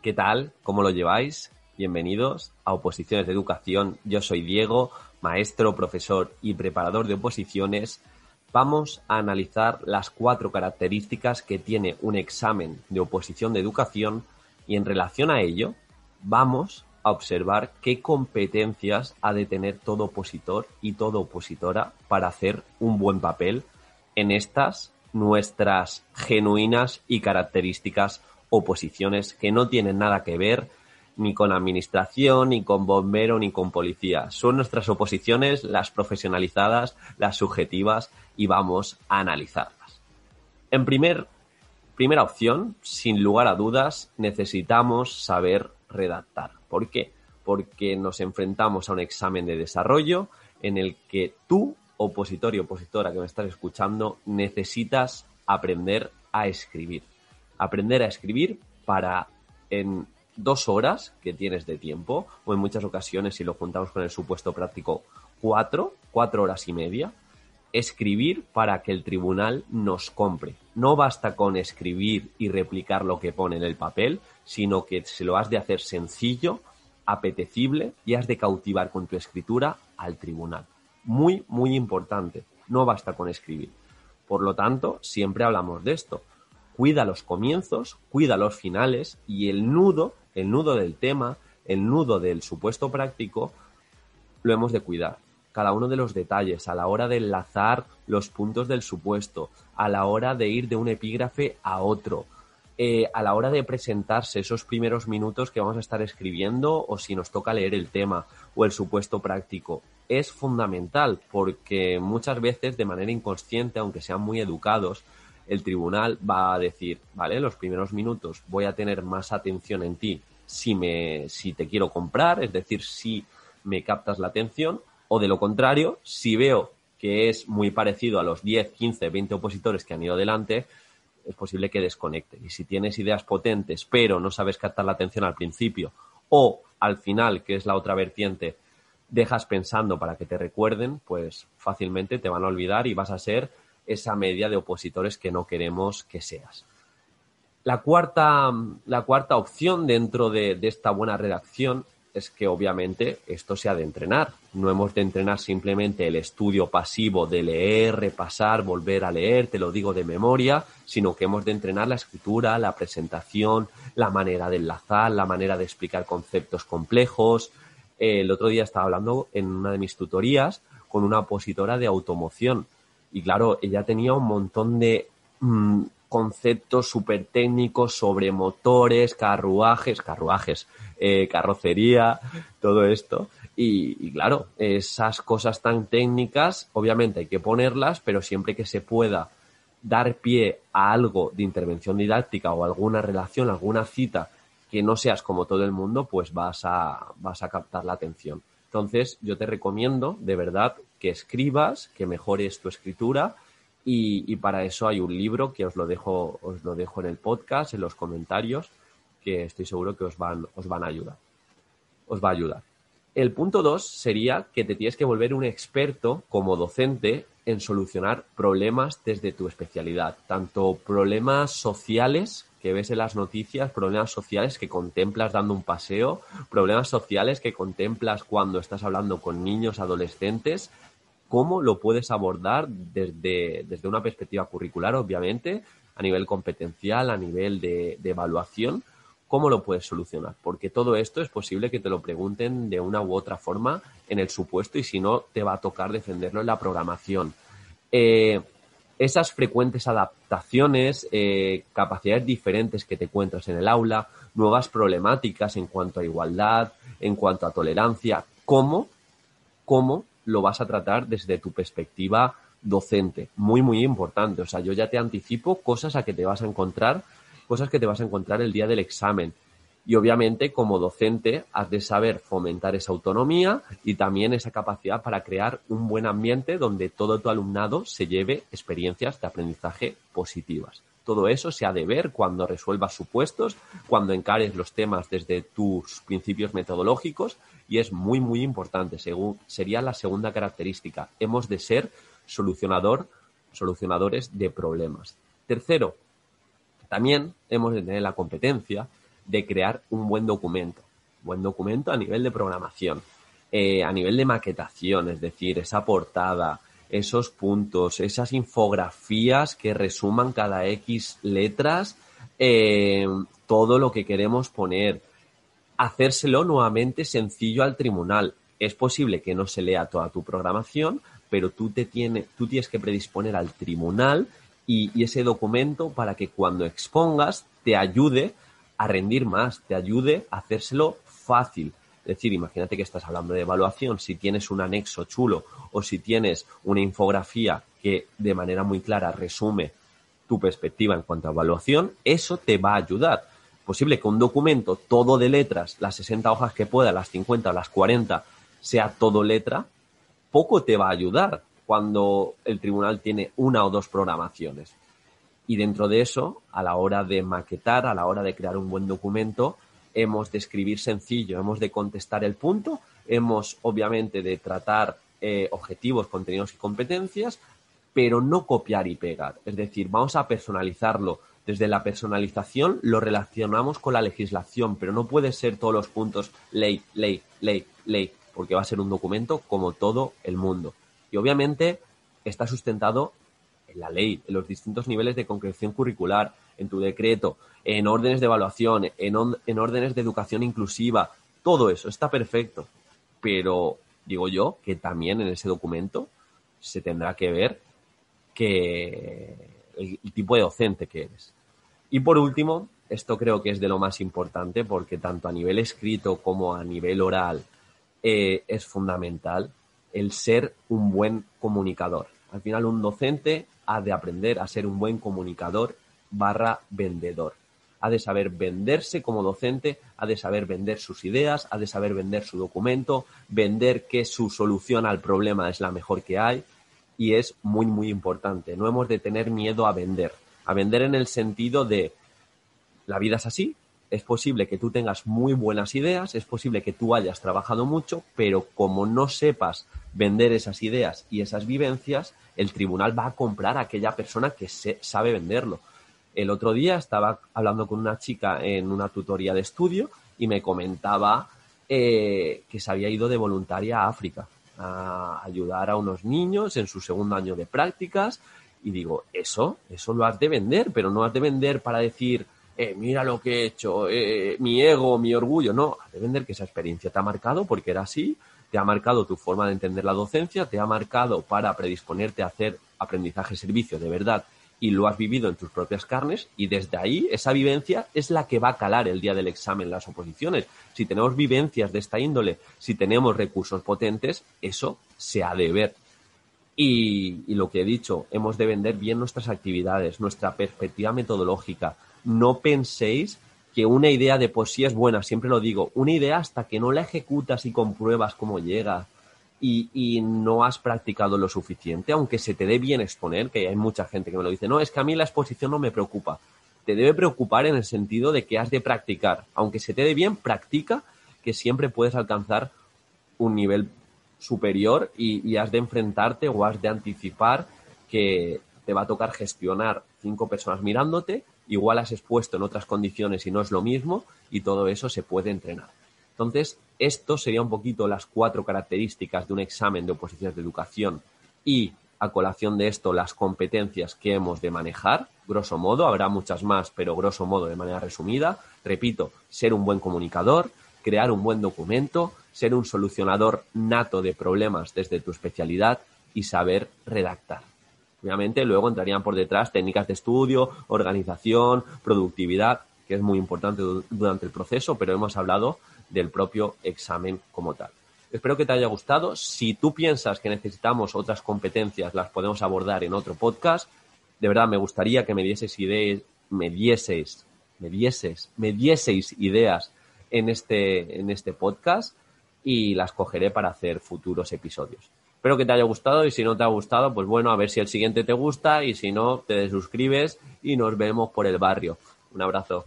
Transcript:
¿Qué tal? ¿Cómo lo lleváis? Bienvenidos a Oposiciones de Educación. Yo soy Diego, maestro, profesor y preparador de oposiciones. Vamos a analizar las cuatro características que tiene un examen de oposición de educación y en relación a ello vamos a observar qué competencias ha de tener todo opositor y toda opositora para hacer un buen papel en estas nuestras genuinas y características oposiciones que no tienen nada que ver ni con administración, ni con bombero, ni con policía. Son nuestras oposiciones, las profesionalizadas, las subjetivas, y vamos a analizarlas. En primer, primera opción, sin lugar a dudas, necesitamos saber redactar. ¿Por qué? Porque nos enfrentamos a un examen de desarrollo en el que tú, opositor y opositora que me estás escuchando, necesitas aprender a escribir. Aprender a escribir para en dos horas que tienes de tiempo, o en muchas ocasiones, si lo juntamos con el supuesto práctico, cuatro, cuatro horas y media, escribir para que el tribunal nos compre. No basta con escribir y replicar lo que pone en el papel, sino que se lo has de hacer sencillo, apetecible y has de cautivar con tu escritura al tribunal. Muy, muy importante. No basta con escribir. Por lo tanto, siempre hablamos de esto. Cuida los comienzos, cuida los finales y el nudo el nudo del tema, el nudo del supuesto práctico, lo hemos de cuidar. Cada uno de los detalles, a la hora de enlazar los puntos del supuesto, a la hora de ir de un epígrafe a otro, eh, a la hora de presentarse esos primeros minutos que vamos a estar escribiendo o si nos toca leer el tema o el supuesto práctico. Es fundamental porque muchas veces de manera inconsciente, aunque sean muy educados, el tribunal va a decir, vale, los primeros minutos voy a tener más atención en ti si me, si te quiero comprar, es decir, si me captas la atención, o de lo contrario, si veo que es muy parecido a los 10, 15, 20 opositores que han ido delante, es posible que desconecte. Y si tienes ideas potentes, pero no sabes captar la atención al principio, o al final, que es la otra vertiente, dejas pensando para que te recuerden, pues fácilmente te van a olvidar y vas a ser esa media de opositores que no queremos que seas. La cuarta, la cuarta opción dentro de, de esta buena redacción es que obviamente esto se ha de entrenar. No hemos de entrenar simplemente el estudio pasivo de leer, repasar, volver a leer, te lo digo de memoria, sino que hemos de entrenar la escritura, la presentación, la manera de enlazar, la manera de explicar conceptos complejos. El otro día estaba hablando en una de mis tutorías con una opositora de automoción y claro, ella tenía un montón de mm, conceptos súper técnicos sobre motores, carruajes, carruajes, eh, carrocería, todo esto. Y, claro, esas cosas tan técnicas, obviamente hay que ponerlas, pero siempre que se pueda dar pie a algo de intervención didáctica o alguna relación, alguna cita que no seas como todo el mundo, pues vas a, vas a captar la atención. Entonces, yo te recomiendo, de verdad, que escribas, que mejores tu escritura y, para eso hay un libro que os lo dejo, os lo dejo en el podcast, en los comentarios, que estoy seguro que os van, os van a ayudar. Os va a ayudar. El punto dos sería que te tienes que volver un experto como docente en solucionar problemas desde tu especialidad, tanto problemas sociales que ves en las noticias, problemas sociales que contemplas dando un paseo, problemas sociales que contemplas cuando estás hablando con niños, adolescentes, cómo lo puedes abordar desde, desde una perspectiva curricular, obviamente, a nivel competencial, a nivel de, evaluación, cómo lo puedes solucionar, porque todo esto es posible que te lo pregunten de una u otra forma en el supuesto y si no, te va a tocar defenderlo en la programación. Eh, esas frecuentes adaptaciones, eh, capacidades diferentes que te encuentras en el aula, nuevas problemáticas en cuanto a igualdad, en cuanto a tolerancia, cómo, cómo lo vas a tratar desde tu perspectiva docente. Muy, muy importante. O sea, yo ya te anticipo cosas a que te vas a encontrar, cosas que te vas a encontrar el día del examen. Y obviamente, como docente, has de saber fomentar esa autonomía y también esa capacidad para crear un buen ambiente donde todo tu alumnado se lleve experiencias de aprendizaje positivas. Todo eso se ha de ver cuando resuelvas supuestos, cuando encares los temas desde tus principios metodológicos y es muy, muy importante. Según, sería la segunda característica. Hemos de ser solucionador, solucionadores de problemas. Tercero, también hemos de tener la competencia de crear un buen documento. Buen documento a nivel de programación, eh, a nivel de maquetación, es decir, esa portada, esos puntos, esas infografías que resuman cada X letras, eh, todo lo que queremos poner. Hacérselo nuevamente sencillo al tribunal. Es posible que no se lea toda tu programación, pero tú, te tiene, tú tienes que predisponer al tribunal y, y ese documento para que cuando expongas te ayude a rendir más, te ayude a hacérselo fácil. Es decir, imagínate que estás hablando de evaluación, si tienes un anexo chulo o si tienes una infografía que de manera muy clara resume tu perspectiva en cuanto a evaluación, eso te va a ayudar. Posible que un documento todo de letras, las 60 hojas que pueda, las 50 o las 40, sea todo letra, poco te va a ayudar cuando el tribunal tiene una o dos programaciones. Y dentro de eso, a la hora de maquetar, a la hora de crear un buen documento, hemos de escribir sencillo, hemos de contestar el punto, hemos obviamente de tratar eh, objetivos, contenidos y competencias, pero no copiar y pegar. Es decir, vamos a personalizarlo. Desde la personalización lo relacionamos con la legislación, pero no puede ser todos los puntos ley, ley, ley, ley, porque va a ser un documento como todo el mundo. Y obviamente está sustentado en la ley, en los distintos niveles de concreción curricular, en tu decreto, en órdenes de evaluación, en, en órdenes de educación inclusiva, todo eso está perfecto. Pero digo yo que también en ese documento se tendrá que ver que el, tipo de docente que eres. Y por último, esto creo que es de lo más importante porque tanto a nivel escrito como a nivel oral eh, es fundamental el ser un buen comunicador. Al final un docente ha de aprender a ser un buen comunicador barra vendedor. Ha de saber venderse como docente, ha de saber vender sus ideas, ha de saber vender su documento, vender que su solución al problema es la mejor que hay y es muy, muy importante. No hemos de tener miedo a vender. A vender en el sentido de la vida es así, es posible que tú tengas muy buenas ideas, es posible que tú hayas trabajado mucho, pero como no sepas vender esas ideas y esas vivencias, el tribunal va a comprar a aquella persona que se, sabe venderlo. El otro día estaba hablando con una chica en una tutoría de estudio y me comentaba eh, que se había ido de voluntaria a África a ayudar a unos niños en su segundo año de prácticas y digo, eso, eso lo has de vender, pero no has de vender para decir, eh, mira lo que he hecho, eh, mi ego, mi orgullo. No, has de vender que esa experiencia te ha marcado porque era así, te ha marcado tu forma de entender la docencia, te ha marcado para predisponerte a hacer aprendizaje-servicio de verdad y lo has vivido en tus propias carnes y desde ahí esa vivencia es la que va a calar el día del examen las oposiciones. Si tenemos vivencias de esta índole, si tenemos recursos potentes, eso se ha de ver. Y, y lo que he dicho, hemos de vender bien nuestras actividades, nuestra perspectiva metodológica. No penséis que una idea de por sí es buena, siempre lo digo, una idea hasta que no la ejecutas y compruebas cómo llega, y, no has practicado lo suficiente, aunque se te dé bien exponer, que hay mucha gente que me lo dice, no, es que a mí la exposición no me preocupa. Te debe preocupar en el sentido de que has de practicar. Aunque se te dé bien, practica, que siempre puedes alcanzar un nivel superior y, y has de enfrentarte o has de anticipar que te va a tocar gestionar cinco personas mirándote, igual has expuesto en otras condiciones y no es lo mismo, y todo eso se puede entrenar. Entonces, esto sería un poquito las cuatro características de un examen de oposiciones de educación y a colación de esto las competencias que hemos de manejar, grosso modo, habrá muchas más, pero grosso modo de manera resumida. Repito, ser un buen comunicador, crear un buen documento, ser un solucionador nato de problemas desde tu especialidad y saber redactar. Obviamente luego entrarían por detrás técnicas de estudio, organización, productividad, que es muy importante durante el proceso, pero hemos hablado del propio examen como tal. Espero que te haya gustado. Si tú piensas que necesitamos otras competencias, las podemos abordar en otro podcast. De verdad, me gustaría que me dieses ideas, me dieses, me dieses, me dieseis ideas en este, en este podcast y las cogeré para hacer futuros episodios. Espero que te haya gustado y si no te ha gustado, pues bueno, a ver si el siguiente te gusta y si no, te suscribes y nos vemos por el barrio. Un abrazo.